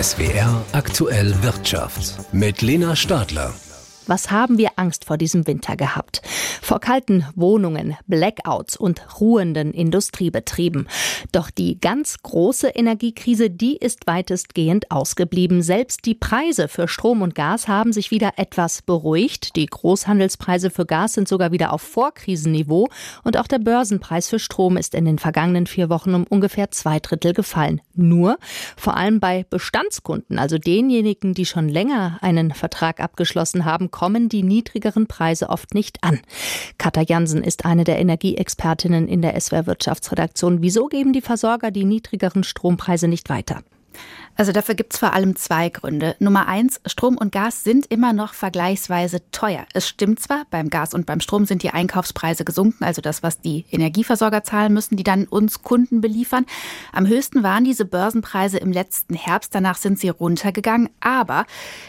SWR aktuell Wirtschaft mit Lena Stadler. Was haben wir Angst vor diesem Winter gehabt? Vor kalten Wohnungen, Blackouts und ruhenden Industriebetrieben. Doch die ganz große Energiekrise, die ist weitestgehend ausgeblieben. Selbst die Preise für Strom und Gas haben sich wieder etwas beruhigt. Die Großhandelspreise für Gas sind sogar wieder auf Vorkrisenniveau und auch der Börsenpreis für Strom ist in den vergangenen vier Wochen um ungefähr zwei Drittel gefallen. Nur vor allem bei Bestandskunden, also denjenigen, die schon länger einen Vertrag abgeschlossen haben, kommen die niedrigeren Preise oft nicht an. Katha Jansen ist eine der Energieexpertinnen in der SWR Wirtschaftsredaktion. Wieso geben die Versorger die niedrigeren Strompreise nicht weiter? Also dafür gibt es vor allem zwei Gründe. Nummer eins, Strom und Gas sind immer noch vergleichsweise teuer. Es stimmt zwar, beim Gas und beim Strom sind die Einkaufspreise gesunken, also das, was die Energieversorger zahlen müssen, die dann uns Kunden beliefern. Am höchsten waren diese Börsenpreise im letzten Herbst, danach sind sie runtergegangen. Aber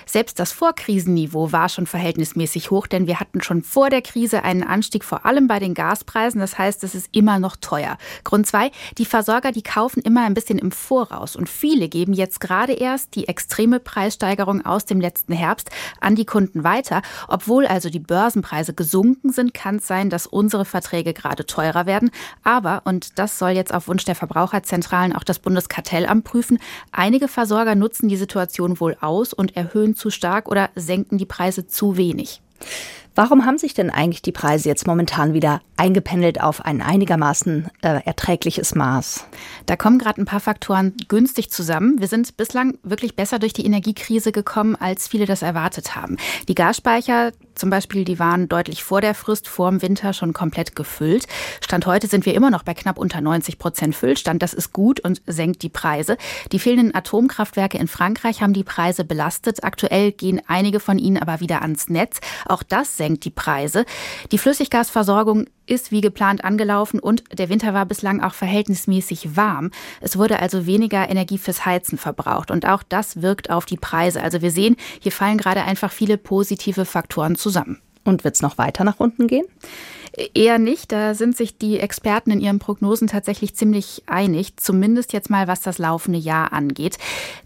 selbst das Vorkrisenniveau war schon verhältnismäßig hoch, denn wir hatten schon vor der Krise einen Anstieg vor allem bei den Gaspreisen. Das heißt, es ist immer noch teuer. Grund zwei, die Versorger, die kaufen immer ein bisschen im Voraus und viele geben jetzt gerade erst die extreme Preissteigerung aus dem letzten Herbst an die Kunden weiter. Obwohl also die Börsenpreise gesunken sind, kann es sein, dass unsere Verträge gerade teurer werden. Aber, und das soll jetzt auf Wunsch der Verbraucherzentralen auch das Bundeskartellamt prüfen, einige Versorger nutzen die Situation wohl aus und erhöhen zu stark oder senken die Preise zu wenig. Warum haben sich denn eigentlich die Preise jetzt momentan wieder eingependelt auf ein einigermaßen äh, erträgliches Maß? Da kommen gerade ein paar Faktoren günstig zusammen. Wir sind bislang wirklich besser durch die Energiekrise gekommen, als viele das erwartet haben. Die Gasspeicher zum Beispiel, die waren deutlich vor der Frist, vor dem Winter schon komplett gefüllt. Stand heute sind wir immer noch bei knapp unter 90 Prozent Füllstand. Das ist gut und senkt die Preise. Die fehlenden Atomkraftwerke in Frankreich haben die Preise belastet. Aktuell gehen einige von ihnen aber wieder ans Netz. Auch das senkt die Preise. Die Flüssiggasversorgung ist wie geplant angelaufen und der Winter war bislang auch verhältnismäßig warm. Es wurde also weniger Energie fürs Heizen verbraucht und auch das wirkt auf die Preise. Also wir sehen, hier fallen gerade einfach viele positive Faktoren zusammen. Und wird es noch weiter nach unten gehen? Eher nicht. Da sind sich die Experten in ihren Prognosen tatsächlich ziemlich einig, zumindest jetzt mal was das laufende Jahr angeht.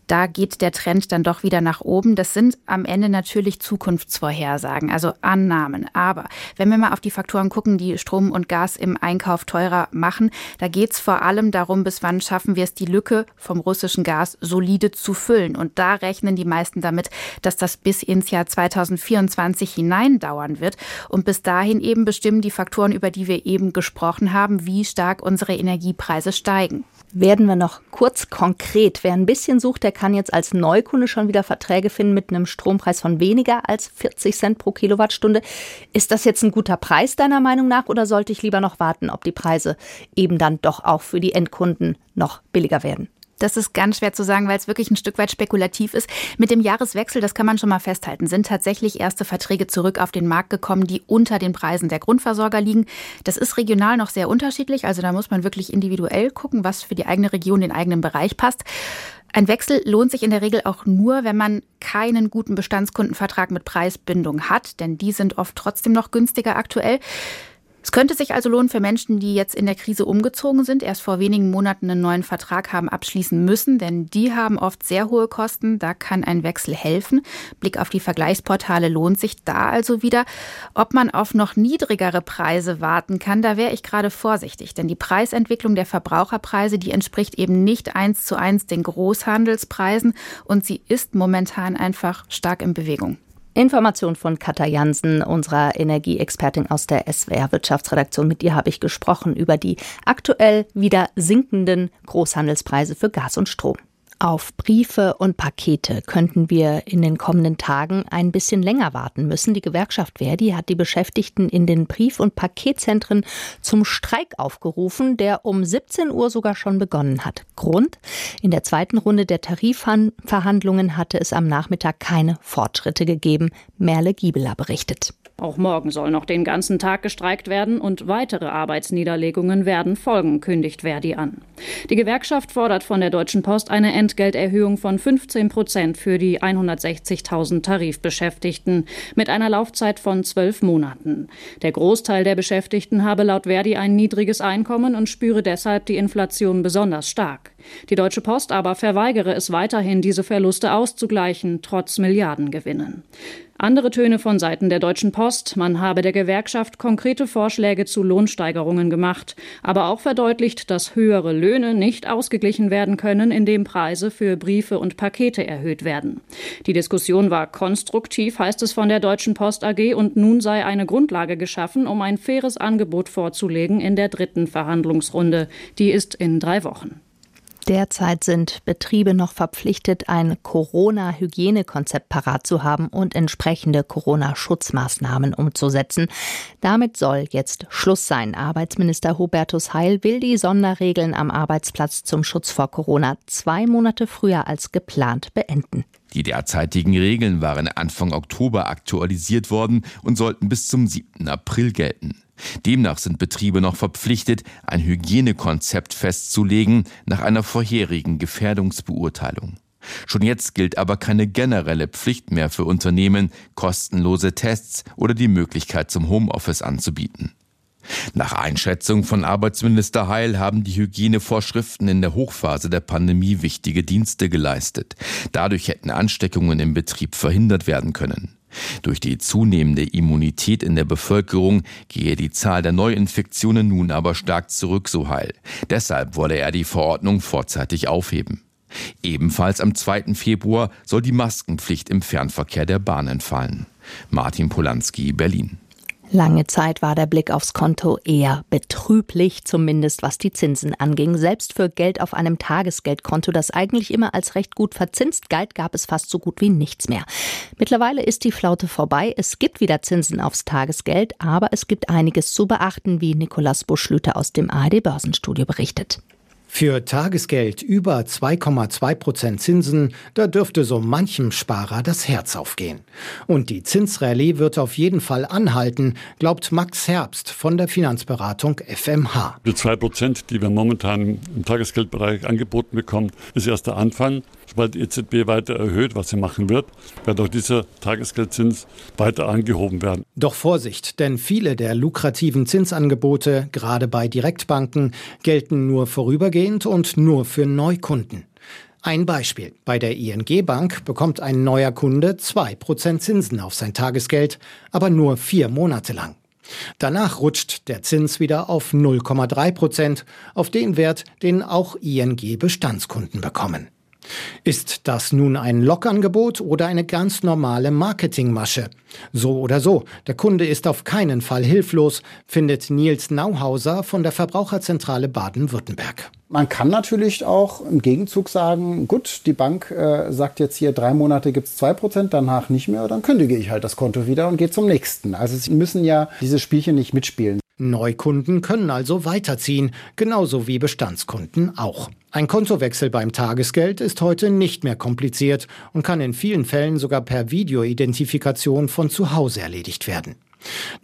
Da geht der Trend dann doch wieder nach oben. Das sind am Ende natürlich Zukunftsvorhersagen, also Annahmen. Aber wenn wir mal auf die Faktoren gucken, die Strom und Gas im Einkauf teurer machen, da geht es vor allem darum, bis wann schaffen wir es, die Lücke vom russischen Gas solide zu füllen. Und da rechnen die meisten damit, dass das bis ins Jahr 2024 hinein dauern wird. Und bis dahin eben bestimmen die Faktoren, über die wir eben gesprochen haben, wie stark unsere Energiepreise steigen. Werden wir noch kurz konkret. Wer ein bisschen sucht, der kann jetzt als Neukunde schon wieder Verträge finden mit einem Strompreis von weniger als 40 Cent pro Kilowattstunde. Ist das jetzt ein guter Preis deiner Meinung nach oder sollte ich lieber noch warten, ob die Preise eben dann doch auch für die Endkunden noch billiger werden? Das ist ganz schwer zu sagen, weil es wirklich ein Stück weit spekulativ ist. Mit dem Jahreswechsel, das kann man schon mal festhalten, sind tatsächlich erste Verträge zurück auf den Markt gekommen, die unter den Preisen der Grundversorger liegen. Das ist regional noch sehr unterschiedlich. Also da muss man wirklich individuell gucken, was für die eigene Region, den eigenen Bereich passt. Ein Wechsel lohnt sich in der Regel auch nur, wenn man keinen guten Bestandskundenvertrag mit Preisbindung hat, denn die sind oft trotzdem noch günstiger aktuell. Es könnte sich also lohnen für Menschen, die jetzt in der Krise umgezogen sind, erst vor wenigen Monaten einen neuen Vertrag haben abschließen müssen, denn die haben oft sehr hohe Kosten. Da kann ein Wechsel helfen. Blick auf die Vergleichsportale lohnt sich da also wieder. Ob man auf noch niedrigere Preise warten kann, da wäre ich gerade vorsichtig, denn die Preisentwicklung der Verbraucherpreise, die entspricht eben nicht eins zu eins den Großhandelspreisen und sie ist momentan einfach stark in Bewegung. Information von Katha Jansen, unserer Energieexpertin aus der SWR Wirtschaftsredaktion. Mit ihr habe ich gesprochen über die aktuell wieder sinkenden Großhandelspreise für Gas und Strom. Auf Briefe und Pakete könnten wir in den kommenden Tagen ein bisschen länger warten müssen. Die Gewerkschaft Verdi hat die Beschäftigten in den Brief- und Paketzentren zum Streik aufgerufen, der um 17 Uhr sogar schon begonnen hat. Grund? In der zweiten Runde der Tarifverhandlungen hatte es am Nachmittag keine Fortschritte gegeben. Merle Giebeler berichtet. Auch morgen soll noch den ganzen Tag gestreikt werden und weitere Arbeitsniederlegungen werden folgen, kündigt Verdi an. Die Gewerkschaft fordert von der Deutschen Post eine Ent Entgelterhöhung von 15 Prozent für die 160.000 Tarifbeschäftigten mit einer Laufzeit von zwölf Monaten. Der Großteil der Beschäftigten habe laut Verdi ein niedriges Einkommen und spüre deshalb die Inflation besonders stark. Die Deutsche Post aber verweigere es weiterhin, diese Verluste auszugleichen, trotz Milliardengewinnen. Andere Töne von Seiten der Deutschen Post. Man habe der Gewerkschaft konkrete Vorschläge zu Lohnsteigerungen gemacht, aber auch verdeutlicht, dass höhere Löhne nicht ausgeglichen werden können, indem Preise für Briefe und Pakete erhöht werden. Die Diskussion war konstruktiv, heißt es von der Deutschen Post AG, und nun sei eine Grundlage geschaffen, um ein faires Angebot vorzulegen in der dritten Verhandlungsrunde. Die ist in drei Wochen. Derzeit sind Betriebe noch verpflichtet, ein Corona-Hygienekonzept parat zu haben und entsprechende Corona-Schutzmaßnahmen umzusetzen. Damit soll jetzt Schluss sein. Arbeitsminister Hubertus Heil will die Sonderregeln am Arbeitsplatz zum Schutz vor Corona zwei Monate früher als geplant beenden. Die derzeitigen Regeln waren Anfang Oktober aktualisiert worden und sollten bis zum 7. April gelten. Demnach sind Betriebe noch verpflichtet, ein Hygienekonzept festzulegen nach einer vorherigen Gefährdungsbeurteilung. Schon jetzt gilt aber keine generelle Pflicht mehr für Unternehmen, kostenlose Tests oder die Möglichkeit zum Homeoffice anzubieten. Nach Einschätzung von Arbeitsminister Heil haben die Hygienevorschriften in der Hochphase der Pandemie wichtige Dienste geleistet. Dadurch hätten Ansteckungen im Betrieb verhindert werden können. Durch die zunehmende Immunität in der Bevölkerung gehe die Zahl der Neuinfektionen nun aber stark zurück, so Heil. Deshalb wolle er die Verordnung vorzeitig aufheben. Ebenfalls am 2. Februar soll die Maskenpflicht im Fernverkehr der Bahn entfallen. Martin Polanski, Berlin. Lange Zeit war der Blick aufs Konto eher betrüblich, zumindest was die Zinsen anging. Selbst für Geld auf einem Tagesgeldkonto, das eigentlich immer als recht gut verzinst galt, gab es fast so gut wie nichts mehr. Mittlerweile ist die Flaute vorbei. Es gibt wieder Zinsen aufs Tagesgeld, aber es gibt einiges zu beachten, wie Nikolaus Buschlüter aus dem ARD Börsenstudio berichtet. Für Tagesgeld über 2,2 Prozent Zinsen, da dürfte so manchem Sparer das Herz aufgehen. Und die Zinsrallye wird auf jeden Fall anhalten, glaubt Max Herbst von der Finanzberatung FMH. Die 2 Prozent, die wir momentan im Tagesgeldbereich angeboten bekommen, ist erst der Anfang. Sobald die EZB weiter erhöht, was sie machen wird, wird auch dieser Tagesgeldzins weiter angehoben werden. Doch Vorsicht, denn viele der lukrativen Zinsangebote, gerade bei Direktbanken, gelten nur vorübergehend und nur für Neukunden. Ein Beispiel. Bei der ING Bank bekommt ein neuer Kunde 2% Zinsen auf sein Tagesgeld, aber nur vier Monate lang. Danach rutscht der Zins wieder auf 0,3 Prozent, auf den Wert, den auch ING-Bestandskunden bekommen. Ist das nun ein Lockangebot oder eine ganz normale Marketingmasche? So oder so, der Kunde ist auf keinen Fall hilflos, findet Nils Nauhauser von der Verbraucherzentrale Baden-Württemberg. Man kann natürlich auch im Gegenzug sagen, gut, die Bank äh, sagt jetzt hier, drei Monate gibt es zwei Prozent, danach nicht mehr, dann kündige ich halt das Konto wieder und gehe zum nächsten. Also Sie müssen ja dieses Spielchen nicht mitspielen. Neukunden können also weiterziehen, genauso wie Bestandskunden auch. Ein Kontowechsel beim Tagesgeld ist heute nicht mehr kompliziert und kann in vielen Fällen sogar per Videoidentifikation von zu Hause erledigt werden.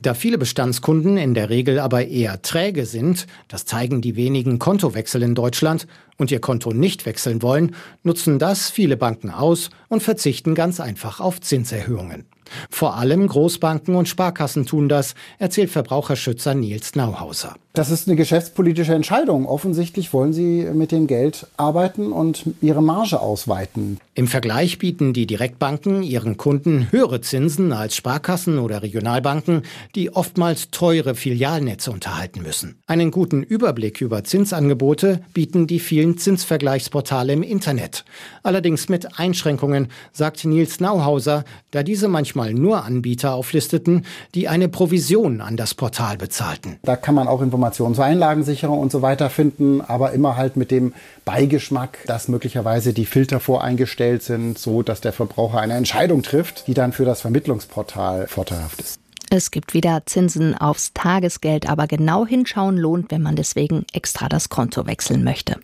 Da viele Bestandskunden in der Regel aber eher träge sind, das zeigen die wenigen Kontowechsel in Deutschland, und ihr Konto nicht wechseln wollen, nutzen das viele Banken aus und verzichten ganz einfach auf Zinserhöhungen. Vor allem Großbanken und Sparkassen tun das, erzählt Verbraucherschützer Nils Nauhauser. Das ist eine geschäftspolitische Entscheidung. Offensichtlich wollen sie mit dem Geld arbeiten und ihre Marge ausweiten. Im Vergleich bieten die Direktbanken ihren Kunden höhere Zinsen als Sparkassen oder Regionalbanken, die oftmals teure Filialnetze unterhalten müssen. Einen guten Überblick über Zinsangebote bieten die vielen Zinsvergleichsportale im Internet. Allerdings mit Einschränkungen, sagt Nils Nauhauser, da diese manchmal nur Anbieter auflisteten, die eine Provision an das Portal bezahlten. Da kann man auch Informationen zur Einlagensicherung und so weiter finden, aber immer halt mit dem Beigeschmack, dass möglicherweise die Filter voreingestellt sind, so dass der Verbraucher eine Entscheidung trifft, die dann für das Vermittlungsportal vorteilhaft ist. Es gibt wieder Zinsen aufs Tagesgeld, aber genau hinschauen lohnt, wenn man deswegen extra das Konto wechseln möchte.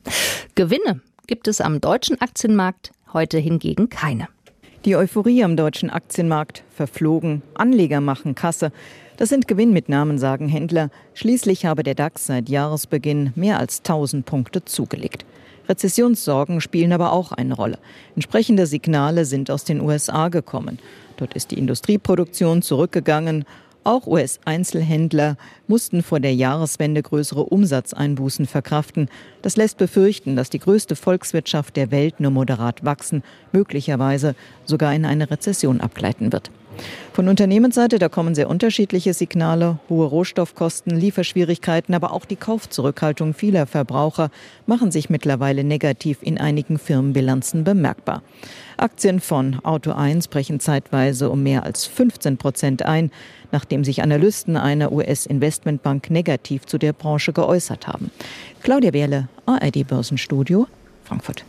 Gewinne gibt es am deutschen Aktienmarkt heute hingegen keine. Die Euphorie am deutschen Aktienmarkt verflogen. Anleger machen Kasse. Das sind Gewinnmitnahmen, sagen Händler. Schließlich habe der DAX seit Jahresbeginn mehr als 1000 Punkte zugelegt. Rezessionssorgen spielen aber auch eine Rolle. Entsprechende Signale sind aus den USA gekommen. Dort ist die Industrieproduktion zurückgegangen. Auch US-Einzelhändler mussten vor der Jahreswende größere Umsatzeinbußen verkraften. Das lässt befürchten, dass die größte Volkswirtschaft der Welt nur moderat wachsen, möglicherweise sogar in eine Rezession abgleiten wird. Von Unternehmensseite, da kommen sehr unterschiedliche Signale, hohe Rohstoffkosten, Lieferschwierigkeiten, aber auch die Kaufzurückhaltung vieler Verbraucher machen sich mittlerweile negativ in einigen Firmenbilanzen bemerkbar. Aktien von Auto 1 brechen zeitweise um mehr als 15 Prozent ein, nachdem sich Analysten einer US-Investmentbank negativ zu der Branche geäußert haben. Claudia Wehrle, ARD Börsenstudio, Frankfurt.